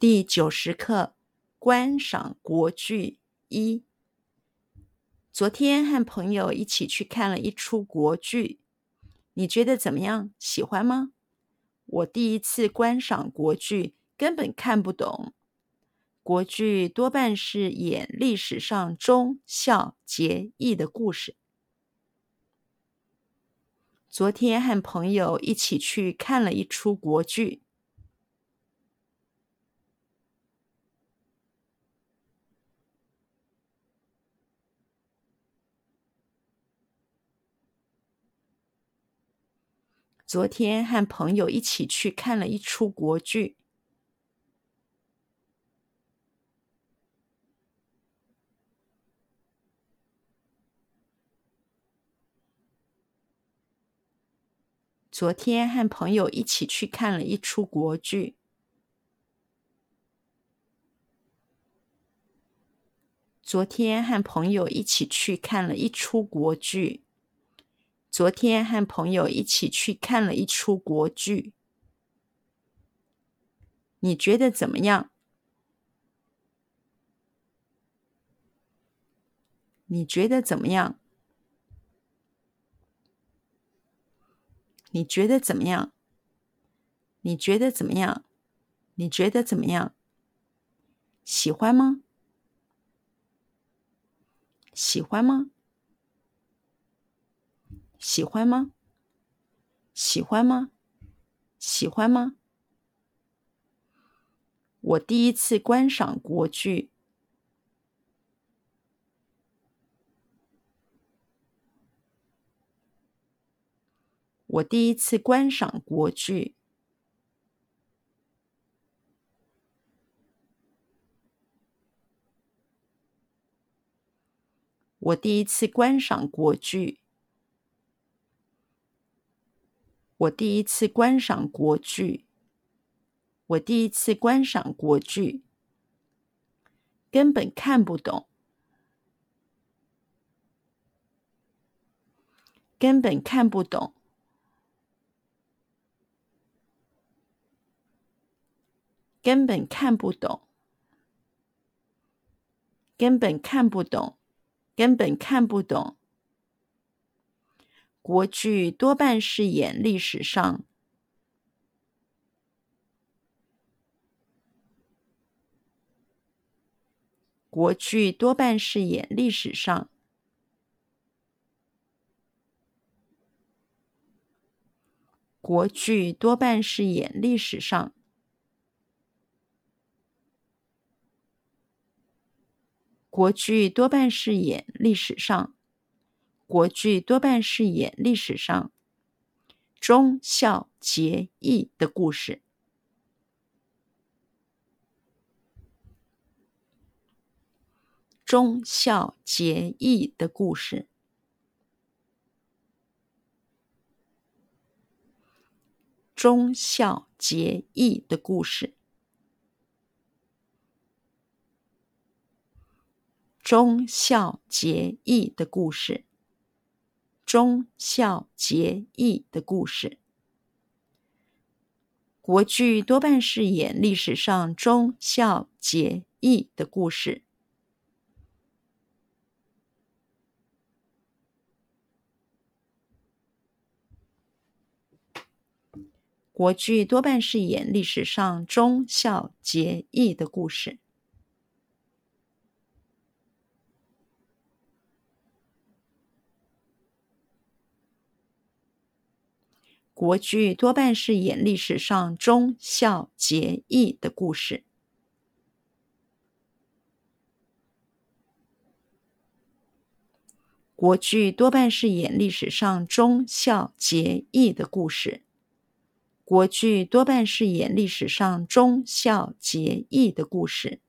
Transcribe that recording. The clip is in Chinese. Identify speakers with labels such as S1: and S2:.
S1: 第九十课：观赏国剧一。昨天和朋友一起去看了一出国剧，你觉得怎么样？喜欢吗？我第一次观赏国剧，根本看不懂。国剧多半是演历史上忠孝节义的故事。昨天和朋友一起去看了一出国剧。昨天和朋友一起去看了一出国剧。昨天和朋友一起去看了一出国剧。昨天和朋友一起去看了一出国剧。昨天和朋友一起去看了一出国剧。你觉得怎么样？你觉得怎么样？你觉得怎么样？你觉得怎么样？你觉得怎么样？喜欢吗？喜欢吗？喜欢吗？喜欢吗？喜欢吗？我第一次观赏国剧。我第一次观赏国剧。我第一次观赏国剧。我第一次观赏国剧。我第一次观赏国剧。根本看不懂。根本看不懂。根本看不懂，根本看不懂，根本看不懂。国剧多半是演历史上，国剧多半是演历史上，国剧多半是演历史上。国剧多半是演历史上，国剧多半是演历史上忠孝节义的故事，忠孝节义的故事，忠孝节义的故事。忠孝节义的故事，忠孝节义的故事。国剧多半是演历史上忠孝节义的故事。国剧多半是演历史上忠孝节义的故事。国剧多半是演历史上忠孝节义的故事。国剧多半是演历史上忠孝节义的故事。国剧多半是演历史上忠孝节义的故事。